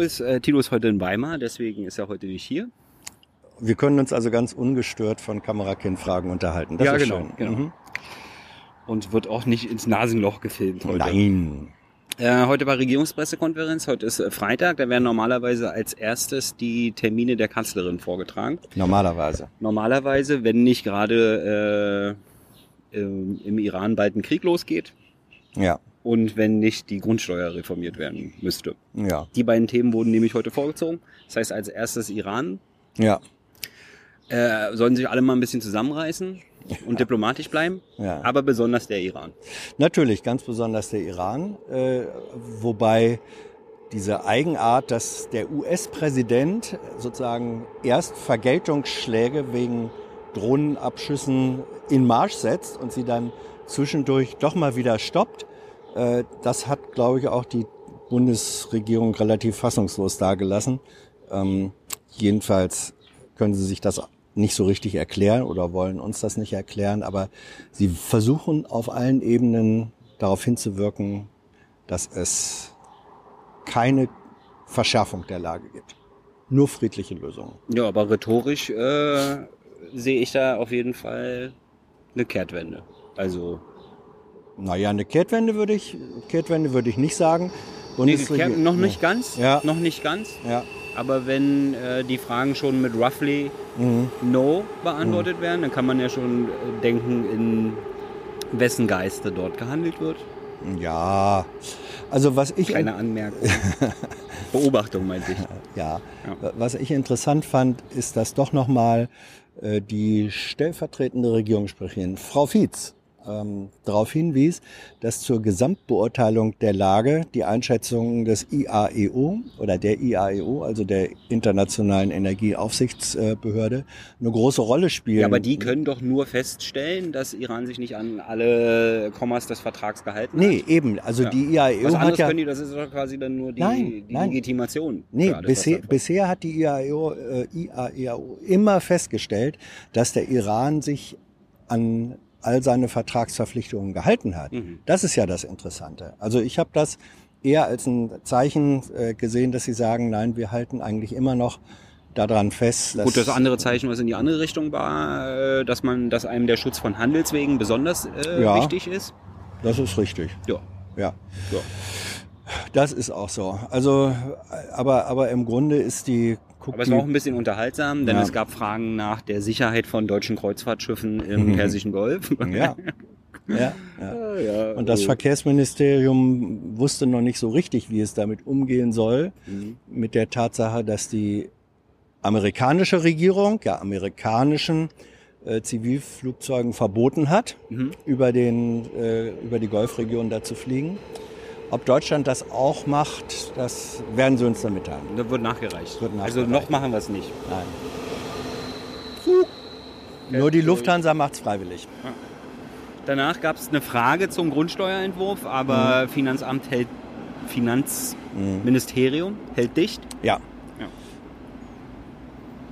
Tilo ist, äh, Tilo ist heute in Weimar, deswegen ist er heute nicht hier. Wir können uns also ganz ungestört von Kamerakind-Fragen unterhalten. Das ja, ist genau. schön. genau. Mhm. Und wird auch nicht ins Nasenloch gefilmt heute. Nein. Äh, heute war Regierungspressekonferenz, heute ist äh, Freitag, da werden normalerweise als erstes die Termine der Kanzlerin vorgetragen. Normalerweise. Normalerweise, wenn nicht gerade äh, im, im Iran bald ein Krieg losgeht Ja. Und wenn nicht die Grundsteuer reformiert werden müsste. Ja. Die beiden Themen wurden nämlich heute vorgezogen. Das heißt, als erstes Iran. Ja. Äh, sollen sich alle mal ein bisschen zusammenreißen und diplomatisch bleiben. Ja. Aber besonders der Iran. Natürlich, ganz besonders der Iran, äh, wobei diese Eigenart, dass der US-Präsident sozusagen erst Vergeltungsschläge wegen Drohnenabschüssen in Marsch setzt und sie dann zwischendurch doch mal wieder stoppt, äh, das hat, glaube ich, auch die Bundesregierung relativ fassungslos dargelassen. Ähm, jedenfalls können sie sich das nicht so richtig erklären oder wollen uns das nicht erklären, aber sie versuchen auf allen Ebenen darauf hinzuwirken, dass es keine Verschärfung der Lage gibt. Nur friedliche Lösungen. Ja, aber rhetorisch äh, sehe ich da auf jeden Fall eine Kehrtwende. Also Naja, eine Kehrtwende würde ich, Kehrtwende würde ich nicht sagen. nee, Bundesregi- Kehr, noch nicht ganz, Ja. noch nicht ganz. Ja. Aber wenn äh, die Fragen schon mit roughly Mhm. no beantwortet werden, dann kann man ja schon äh, denken, in wessen Geiste dort gehandelt wird. Ja. Also was ich Keine Anmerkung. Beobachtung meinte ich. Ja. Ja. Was ich interessant fand, ist, dass doch nochmal äh, die stellvertretende Regierungssprecherin, Frau Fietz, ähm, darauf hinwies, dass zur Gesamtbeurteilung der Lage die Einschätzungen des IAEO oder der IAEO, also der Internationalen Energieaufsichtsbehörde, eine große Rolle spielen. Ja, aber die können doch nur feststellen, dass Iran sich nicht an alle Kommas des Vertrags gehalten Nee, hat. eben. Also Ja. die IAEO Was hat ja... können die, das ist doch quasi dann nur die, Nein, die nein. Legitimation. Nee, alles, bisher, bisher hat die IAEO, äh, IAEO immer festgestellt, dass der Iran sich an all seine Vertragsverpflichtungen gehalten hat. Mhm. Das ist ja das Interessante. Also ich habe das eher als ein Zeichen äh, gesehen, dass sie sagen, nein, wir halten eigentlich immer noch daran fest. Dass Gut, das andere Zeichen, was in die andere Richtung war, äh, dass man, dass einem der Schutz von Handelswegen besonders äh, Ja. wichtig ist. Das ist richtig. Ja. Ja. ja. Das ist auch so. Also, aber, aber im Grunde ist die, guck Aber es war auch ein bisschen unterhaltsam, denn Ja. es gab Fragen nach der Sicherheit von deutschen Kreuzfahrtschiffen im Persischen Golf. ja, ja, ja. ja. Und das oh. Verkehrsministerium wusste noch nicht so richtig, wie es damit umgehen soll, Mhm. mit der Tatsache, dass die amerikanische Regierung, ja, amerikanischen äh, Zivilflugzeugen verboten hat, Mhm. über, den, äh, über die Golfregion da zu fliegen. Ob Deutschland das auch macht, das werden sie uns dann mitteilen. Da wird nachgereicht. Wird Also nachgereicht. noch machen wir es nicht. Nein. Nur die Lufthansa macht's freiwillig. Danach gab es eine Frage zum Grundsteuerentwurf, aber Mhm. Finanzamt hält Finanzministerium hält dicht. Ja,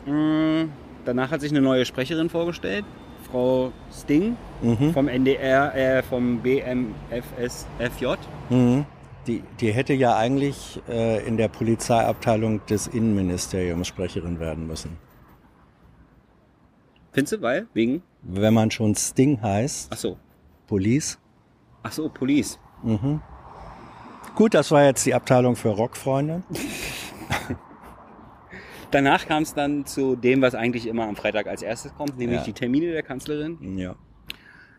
Mm, Danach hat sich eine neue Sprecherin vorgestellt, Frau Sting Mhm. vom NDR, äh, vom BMFSFJ. Mhm. Die, die hätte ja eigentlich äh, in der Polizeiabteilung des Innenministeriums Sprecherin werden müssen. Findest du, weil? Wegen? Wenn man schon Sting heißt, Ach so. Police. Ach so, Police. Gut, das war jetzt die Abteilung für Rockfreunde. Danach kam es dann zu dem, was eigentlich immer am Freitag als erstes kommt, nämlich Ja. die Termine der Kanzlerin. Ja.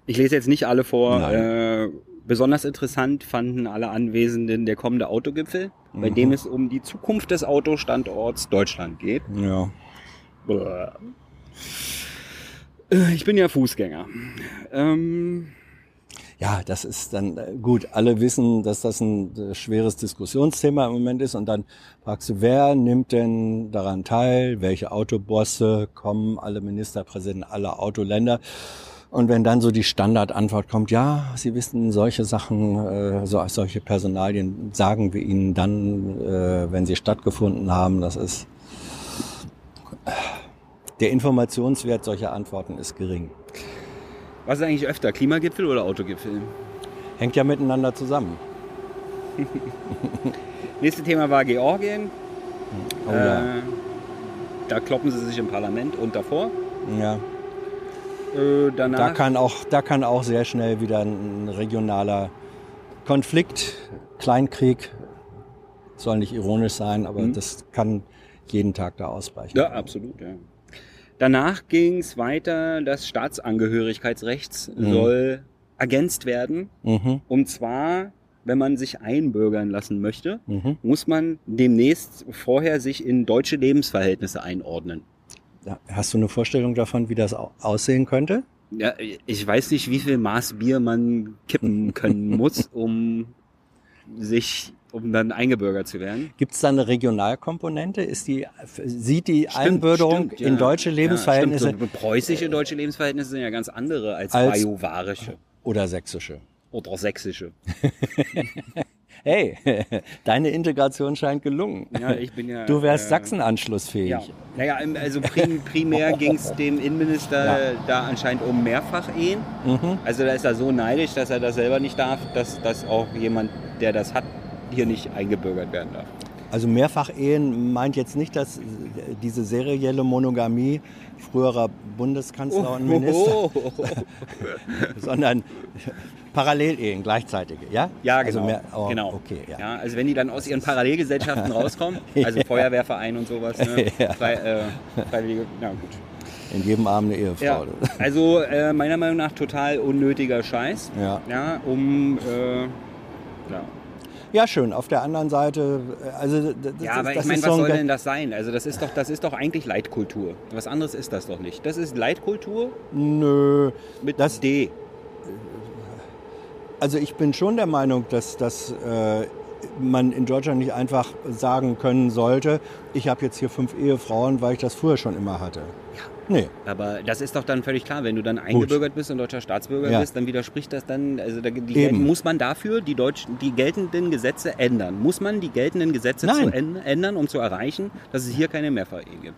Ich lese jetzt nicht alle vor. Äh, besonders interessant fanden alle Anwesenden der kommende Autogipfel, Mhm. bei dem es um die Zukunft des Autostandorts Deutschland geht. Ja. Äh, Ich bin ja Fußgänger. Ähm, Ja, das ist dann äh, gut. Alle wissen, dass das ein äh, schweres Diskussionsthema im Moment ist. Und dann fragst du, wer nimmt denn daran teil? Welche Autobosse kommen? Alle Ministerpräsidenten aller Autoländer. Und wenn dann so die Standardantwort kommt, ja, Sie wissen, solche Sachen, äh, so, solche Personalien sagen wir Ihnen dann, äh, wenn sie stattgefunden haben. Das ist der Informationswert solcher Antworten ist gering. Was ist eigentlich öfter, Klimagipfel oder Autogipfel? Hängt ja miteinander zusammen. Nächste Thema war Georgien. Oh, ja. Äh, da kloppen sie sich im Parlament und davor. ja. Äh, danach. Da kann, auch, da kann auch sehr schnell wieder ein regionaler Konflikt, Kleinkrieg, soll nicht ironisch sein, aber Mhm. das kann jeden Tag da ausbrechen. ja, absolut. Ja. Danach ging es weiter. Das Staatsangehörigkeitsrecht Mhm. soll ergänzt werden. Mhm, Und zwar, wenn man sich einbürgern lassen möchte, mhm. muss man demnächst vorher sich in deutsche Lebensverhältnisse einordnen. Hast du eine Vorstellung davon, wie das au- aussehen könnte? Ja, ich weiß nicht, wie viel Maß Bier man kippen können muss, um sich, um dann eingebürgert zu werden. Gibt es da eine Regionalkomponente? Ist die, sieht die Stimmt, Einbürgerung stimmt, ja. in deutsche Lebensverhältnisse Ja, stimmt. So preußische deutsche Lebensverhältnisse sind ja ganz andere als, Als- bajuwarische oder sächsische? oder sächsische. Hey, deine Integration scheint gelungen. Ja, ich bin ja. Du wärst äh, Sachsen-anschlussfähig. Ja, naja, also prim, primär ging es dem Innenminister da anscheinend um Mehrfachehen. Mhm. Also da ist er so neidisch, dass er das selber nicht darf, dass, dass auch jemand, der das hat, hier nicht eingebürgert werden darf. Also Mehrfachehen meint jetzt nicht, dass diese serielle Monogamie früherer Bundeskanzler und Minister, Oh, sondern Parallelehen, gleichzeitige, ja? Ja, Also genau. mehr, oh, genau. Okay, ja. Ja, also wenn die dann aus ihren Parallelgesellschaften rauskommen, also Feuerwehrverein und sowas, ne? Ja. Frei, äh, Freiwillige, na gut. In jedem Abend eine Ehefrau. Ja, also äh, meiner Meinung nach total unnötiger Scheiß. Ja. Ja, um, äh, ja. Ja, schön. Auf der anderen Seite, äh, also d- d- Ja, aber das ich meine, ist was so soll denn das sein? Also das ist doch, das ist doch eigentlich Leitkultur. Was anderes ist das doch nicht. Das ist Leitkultur Nö. mit Das- D. Also ich bin schon der Meinung, dass, dass äh, man in Deutschland nicht einfach sagen können sollte, ich habe jetzt hier fünf Ehefrauen, weil ich das früher schon immer hatte. Nee. Aber das ist doch dann völlig klar, wenn du dann eingebürgert bist und deutscher Staatsbürger Ja. bist, dann widerspricht das dann, also da, gelten, muss man dafür die, deutschen, die geltenden Gesetze ändern? Muss man die geltenden Gesetze ändern, um zu erreichen, dass es hier keine Mehrfachehen gibt?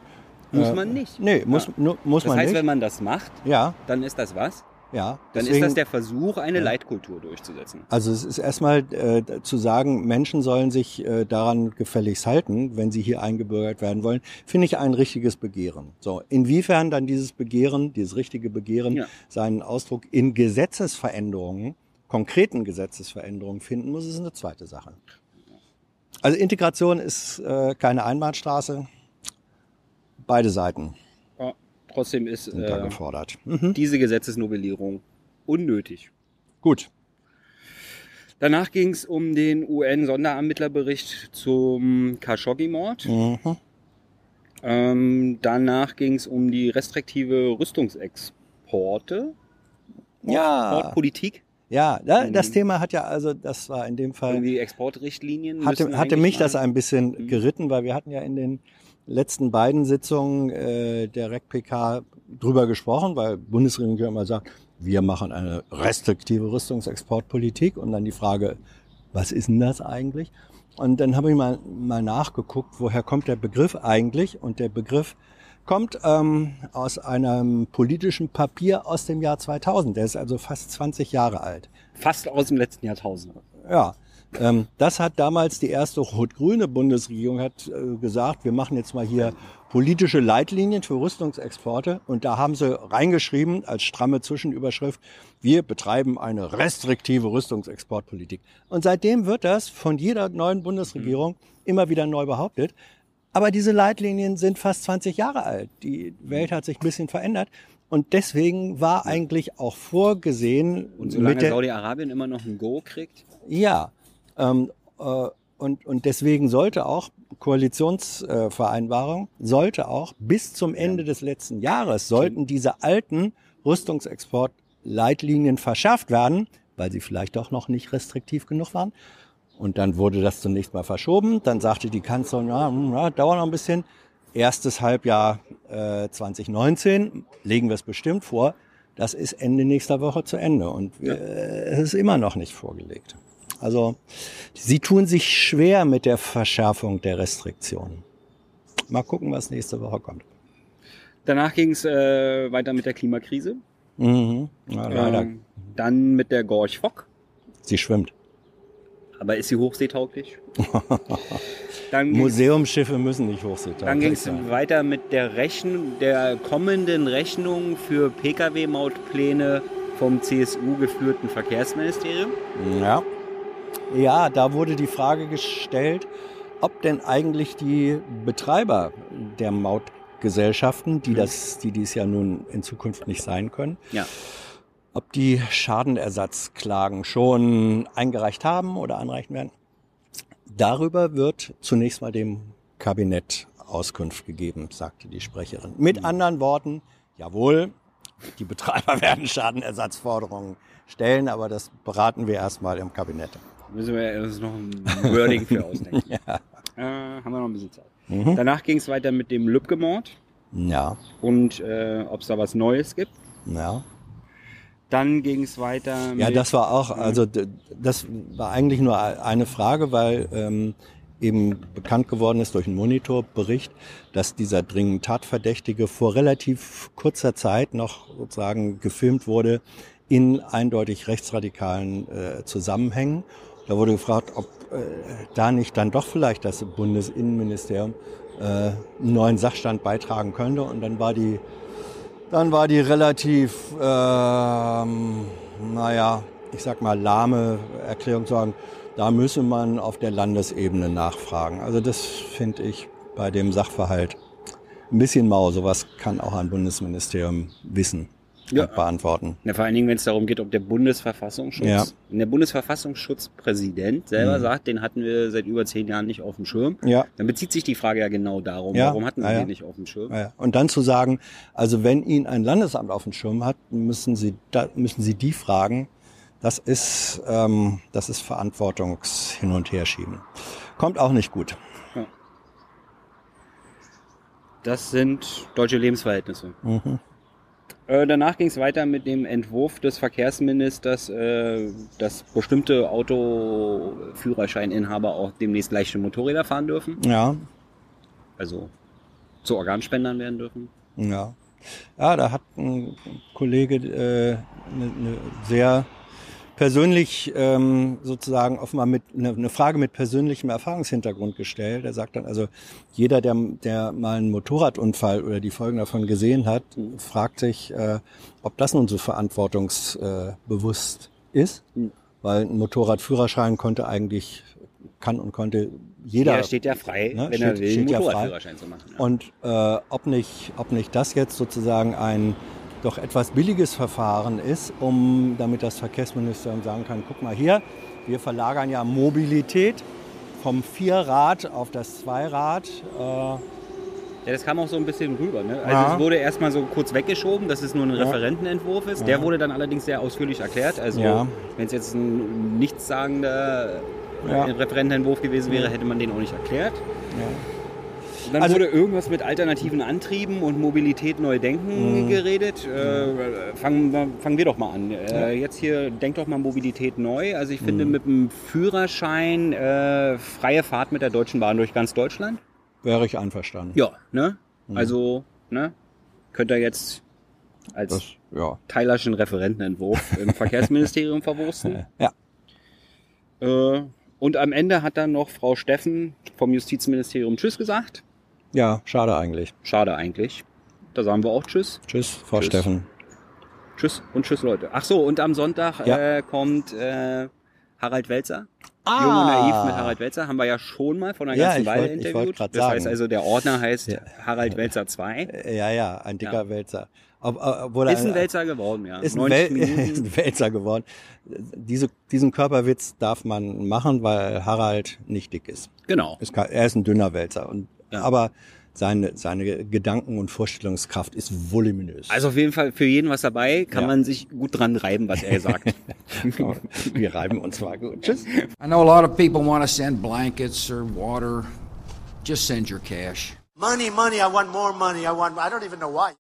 Muss Äh, man nicht. Nee, muss, Ja. muss Das man heißt, nicht. wenn man das macht, ja, dann ist das was? Ja. Dann Deswegen- ist das der Versuch, eine Leitkultur durchzusetzen. Also es ist erstmal äh, zu sagen, Menschen sollen sich äh, daran gefälligst halten, wenn sie hier eingebürgert werden wollen, finde ich ein richtiges Begehren. So, inwiefern dann dieses Begehren, dieses richtige Begehren Ja. seinen Ausdruck in Gesetzesveränderungen, konkreten Gesetzesveränderungen finden muss, ist eine zweite Sache. Also Integration ist äh, keine Einbahnstraße. Beide Seiten Ja, trotzdem ist äh. Mhm. diese Gesetzesnovellierung unnötig. Gut. Danach ging es um den UN-Sonderermittlerbericht zum Khashoggi-Mord. Mhm. Ähm, danach ging es um die restriktive Rüstungsexporte. Ja, Exportpolitik. ja, da, das. Thema hat ja, also das war in dem Fall Irgendwie Exportrichtlinien. hatte, hatte mich das mal- ein bisschen Mhm. geritten, weil wir hatten ja in den letzten beiden Sitzungen äh, der REC-PK drüber gesprochen, weil Bundesregierung immer sagt, wir machen eine restriktive Rüstungsexportpolitik und dann die Frage, was ist denn das eigentlich? Und dann habe ich mal, mal nachgeguckt, woher kommt der Begriff eigentlich? Und der Begriff kommt ähm, aus einem politischen Papier aus dem Jahr 2000. Der ist also fast 20 Jahre alt. Fast aus dem letzten Jahrtausend. Ja, ähm, das hat damals die erste rot-grüne Bundesregierung hat äh, gesagt, wir machen jetzt mal hier politische Leitlinien für Rüstungsexporte und da haben sie reingeschrieben als stramme Zwischenüberschrift, wir betreiben eine restriktive Rüstungsexportpolitik. Und seitdem wird das von jeder neuen Bundesregierung immer wieder neu behauptet. Aber diese Leitlinien sind fast 20 Jahre alt. Die Welt hat sich ein bisschen verändert. Und deswegen war eigentlich auch vorgesehen, Und solange Saudi-Arabien immer noch ein Go kriegt, ja, ähm, äh, und, und deswegen sollte auch Koalitionsvereinbarung, sollte auch bis zum Ende des letzten Jahres, sollten diese alten Rüstungsexportleitlinien verschärft werden, weil sie vielleicht doch noch nicht restriktiv genug waren. Und dann wurde das zunächst mal verschoben. Dann sagte die Kanzlerin, ja, hm, ja dauert noch ein bisschen. Erstes Halbjahr äh, 2019 legen wir es bestimmt vor. Das ist Ende nächster Woche zu Ende und äh, es ist immer noch nicht vorgelegt. Also sie tun sich schwer mit der Verschärfung der Restriktionen. Mal gucken, was nächste Woche kommt. Danach ging es äh, weiter mit der Klimakrise. Mhm. Ja, leider. Ähm, dann mit der Gorch Fock. Sie schwimmt. Aber ist sie hochseetauglich? Museumsschiffe müssen nicht hochseetauglich Dann ging es weiter mit der Rechnung, der kommenden Rechnung für Pkw-Mautpläne vom CSU geführten Verkehrsministerium. Ja. Ja, da wurde die Frage gestellt, ob denn eigentlich die Betreiber der Mautgesellschaften, die, das, die dies ja nun in Zukunft nicht sein können, Ja. ob die Schadenersatzklagen schon eingereicht haben oder einreichen werden. Darüber wird zunächst mal dem Kabinett Auskunft gegeben, sagte die Sprecherin. Mit anderen Worten, jawohl, die Betreiber werden Schadenersatzforderungen stellen, aber das beraten wir erstmal im Kabinett. Müssen wir uns noch ein Wording für ausdenken. äh, haben wir noch ein bisschen Zeit. Danach ging es weiter mit dem Lübcke-Mord Ja, und äh, ob es da was Neues gibt. ja. Dann ging es weiter Ja, mit... das war auch, also d- das war eigentlich nur eine Frage, weil ähm, eben bekannt geworden ist durch einen Monitorbericht, dass dieser dringend Tatverdächtige vor relativ kurzer Zeit noch sozusagen gefilmt wurde in eindeutig rechtsradikalen äh, Zusammenhängen. Da wurde gefragt, ob äh, da nicht dann doch vielleicht das Bundesinnenministerium äh, einen neuen Sachstand beitragen könnte. Und dann war die dann war die relativ, ähm, naja, ich sag mal, lahme Erklärung zu sagen, da müsse man auf der Landesebene nachfragen. Also das finde ich bei dem Sachverhalt ein bisschen mau. Sowas kann auch ein Bundesministerium wissen Ja. beantworten. Ja, vor allen Dingen, wenn es darum geht, ob der Bundesverfassungsschutz, Ja. wenn der Bundesverfassungsschutzpräsident selber Mhm. sagt, den hatten wir seit über zehn Jahren nicht auf dem Schirm, Ja. dann bezieht sich die Frage ja genau darum, Ja, warum hatten wir den nicht auf dem Schirm? Und dann zu sagen, also wenn ihn ein Landesamt auf dem Schirm hat, müssen Sie, da, müssen Sie die fragen. Das ist, ähm, das ist Verantwortungs hin und her schieben. Kommt auch nicht gut. Das sind deutsche Lebensverhältnisse. Mhm. Äh, danach ging es weiter mit dem Entwurf des Verkehrsministers, äh, dass bestimmte Autoführerscheininhaber auch demnächst leichte Motorräder fahren dürfen, Ja, also zu Organspendern werden dürfen. Ja. Ja, da hat ein Kollege äh, eine, eine sehr persönlich ähm, sozusagen offenbar mit eine, eine Frage mit persönlichem Erfahrungshintergrund gestellt. Er sagt dann also, jeder, der, der mal einen Motorradunfall oder die Folgen davon gesehen hat, fragt sich, äh, ob das nun so verantwortungsbewusst äh, ist. Mhm. Weil ein Motorradführerschein konnte eigentlich, kann und konnte jeder. Der steht ja frei, Ne, wenn steht- er will, einen steht ja frei. Motorradführerschein zu machen. Ja. Und äh, ob, nicht, ob nicht das jetzt sozusagen ein doch etwas billiges Verfahren ist, um damit das Verkehrsministerium sagen kann, guck mal hier, wir verlagern ja Mobilität vom Vierrad auf das Zweirad. Äh, Ja, das kam auch so ein bisschen rüber. Ne? Also Ja. es wurde erstmal so kurz weggeschoben, dass es nur ein. Referentenentwurf ist. Der wurde dann allerdings sehr ausführlich erklärt. Also Ja. wenn es jetzt ein nichtssagender Ja. Referentenentwurf gewesen wäre, hätte man den auch nicht erklärt. ja. Und dann Also- wurde irgendwas mit alternativen Antrieben und Mobilität neu denken Mhm. geredet. Äh, fangen, wir, fangen wir doch mal an. Äh, jetzt hier, denk doch mal Mobilität neu. Also ich finde Mhm. mit dem Führerschein äh, freie Fahrt mit der Deutschen Bahn durch ganz Deutschland. Wäre ich einverstanden. Ja, ne? Also, ne? Könnt ihr jetzt als Das, ja. Teilerschen Referentenentwurf im Verkehrsministerium verwursten. ja. Äh, und am Ende hat dann noch Frau Steffen vom Justizministerium Tschüss gesagt. Ja, schade eigentlich. Schade eigentlich. Da sagen wir auch Tschüss. Tschüss, Frau Tschüss. Steffen. Tschüss und Tschüss, Leute. Ach so, und am Sonntag Ja. äh, kommt äh, Harald Welzer. Ah. Jung und naiv mit Harald Welzer haben wir ja schon mal von einer Ja, ganzen ich Weile wollt- interviewt. das heißt sagen. also, der Ordner heißt Ja. Harald Welzer 2. Äh, Ja, ja, ein dicker Ja. Wälzer. Ob, obwohl Ist ein Welzer geworden, ja. ist ein, 90 Wel Minuten. ist ein Wälzer geworden. Diese, diesen Körperwitz darf man machen, weil Harald nicht dick ist. Genau. ist er ist ein dünner Wälzer. Und, Ja. Aber seine, seine Gedanken- und Vorstellungskraft ist voluminös. Also auf jeden Fall für jeden was dabei, kann Ja. man sich gut dran reiben, was er sagt. wir reiben uns mal gut. Tschüss. I know a lot of people want to send blankets or water. Just send your cash. Money, money, I want more money. I want, I don't even know why.